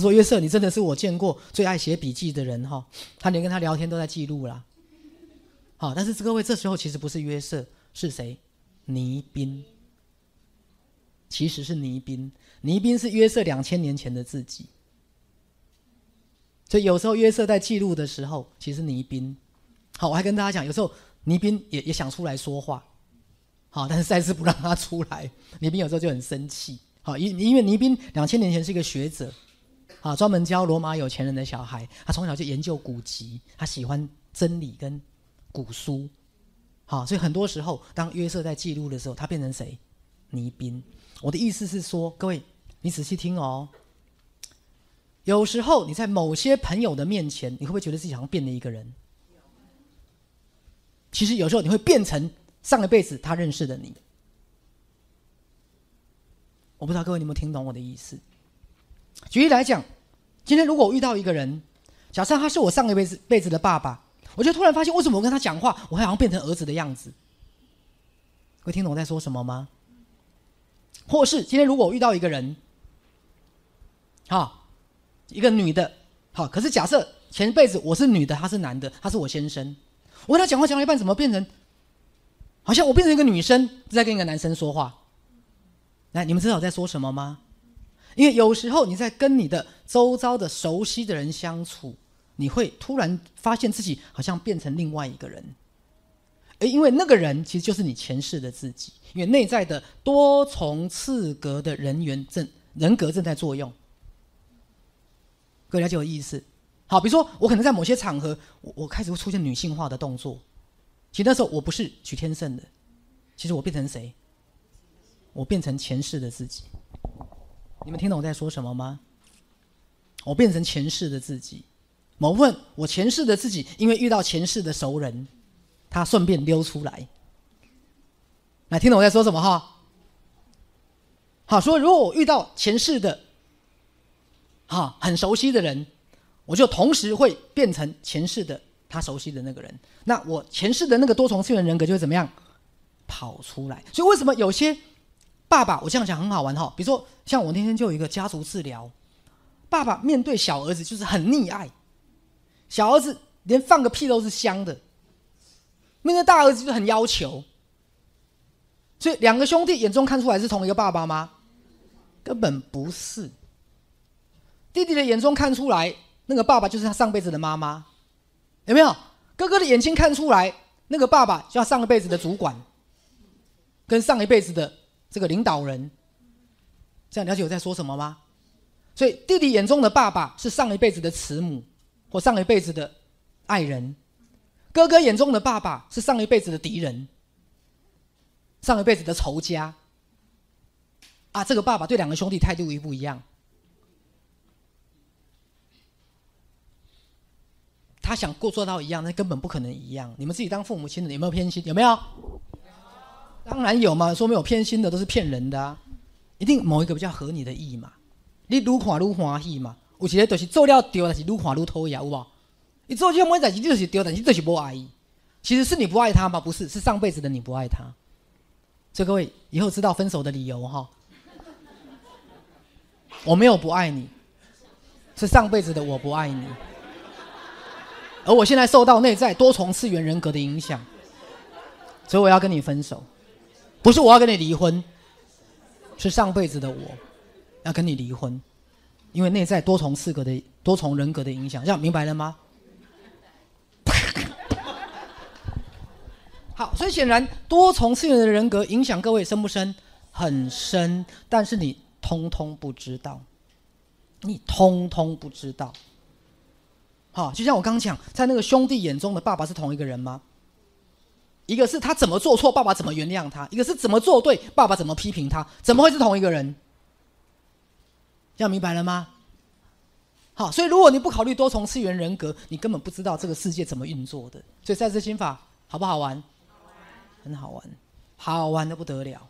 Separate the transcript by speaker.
Speaker 1: 说：“约瑟，你真的是我见过最爱写笔记的人哈。他连跟他聊天都在记录啦。好，但是各位这时候其实不是约瑟，是谁？倪斌。其实是倪斌，倪斌是约瑟两千年前的自己。所以有时候约瑟在记录的时候，其实倪斌。好，我还跟大家讲，有时候倪斌也也想出来说话，好，但是赛斯不让他出来。倪斌有时候就很生气。好，因因为倪斌两千年前是一个学者。”啊，专门教罗马有钱人的小孩。他从小就研究古籍，他喜欢真理跟古书。好，所以很多时候，当约瑟在记录的时候，他变成谁？倪斌。我的意思是说，各位，你仔细听哦。有时候你在某些朋友的面前，你会不会觉得自己好像变了一个人？其实有时候你会变成上一辈子他认识的你。我不知道各位有没有听懂我的意思。举例来讲，今天如果我遇到一个人，假设他是我上一辈子辈子的爸爸，我就突然发现，为什么我跟他讲话，我好像变成儿子的样子？会听懂我在说什么吗？或是今天如果我遇到一个人，好，一个女的，好，可是假设前辈子我是女的，他是男的，他是我先生，我跟他讲话讲到一半，怎么变成，好像我变成一个女生在跟一个男生说话？来，你们知道我在说什么吗？因为有时候你在跟你的周遭的熟悉的人相处，你会突然发现自己好像变成另外一个人，而因为那个人其实就是你前世的自己，因为内在的多重次格的人员正人格正在作用。各位了解我意思？好，比如说我可能在某些场合，我我开始会出现女性化的动作，其实那时候我不是许天胜的，其实我变成谁？我变成前世的自己。你们听懂我在说什么吗？我变成前世的自己，某部分我前世的自己，因为遇到前世的熟人，他顺便溜出来。来，听懂我在说什么哈？好，所以如果我遇到前世的，哈，很熟悉的人，我就同时会变成前世的他熟悉的那个人。那我前世的那个多重次元人格就会怎么样跑出来？所以为什么有些？爸爸，我这样讲很好玩哈。比如说，像我那天就有一个家族治疗，爸爸面对小儿子就是很溺爱，小儿子连放个屁都是香的，面对大儿子就很要求。所以两个兄弟眼中看出来是同一个爸爸吗？根本不是。弟弟的眼中看出来，那个爸爸就是他上辈子的妈妈，有没有？哥哥的眼睛看出来，那个爸爸就要上一辈子的主管，跟上一辈子的。这个领导人，这样了解我在说什么吗？所以弟弟眼中的爸爸是上一辈子的慈母，或上一辈子的爱人；哥哥眼中的爸爸是上一辈子的敌人，上一辈子的仇家。啊，这个爸爸对两个兄弟态度一不一样？他想过做到一样，那根本不可能一样。你们自己当父母亲的有没有偏心？有没有？当然有嘛，说没有偏心的都是骗人的啊！一定某一个比较合你的意嘛，你愈看愈欢喜嘛。有些就是做了对，但是愈看愈讨厌，有无？你做这么代志，你就是对，但是就是不爱。其实是你不爱他吗？不是，是上辈子的你不爱他。所以各位以后知道分手的理由哈。我没有不爱你，是上辈子的我不爱你，而我现在受到内在多重次元人格的影响，所以我要跟你分手。不是我要跟你离婚，是上辈子的我要跟你离婚，因为内在多重四格的多重人格的影响，这样明白了吗？好，所以显然多重次元的人格影响各位深不深？很深，但是你通通不知道，你通通不知道。好，就像我刚刚讲，在那个兄弟眼中的爸爸是同一个人吗？一个是他怎么做错，爸爸怎么原谅他；一个是怎么做对，爸爸怎么批评他。怎么会是同一个人？要明白了吗？好，所以如果你不考虑多重次元人格，你根本不知道这个世界怎么运作的。所以赛斯心法好不好玩？很好玩，好玩的不得了。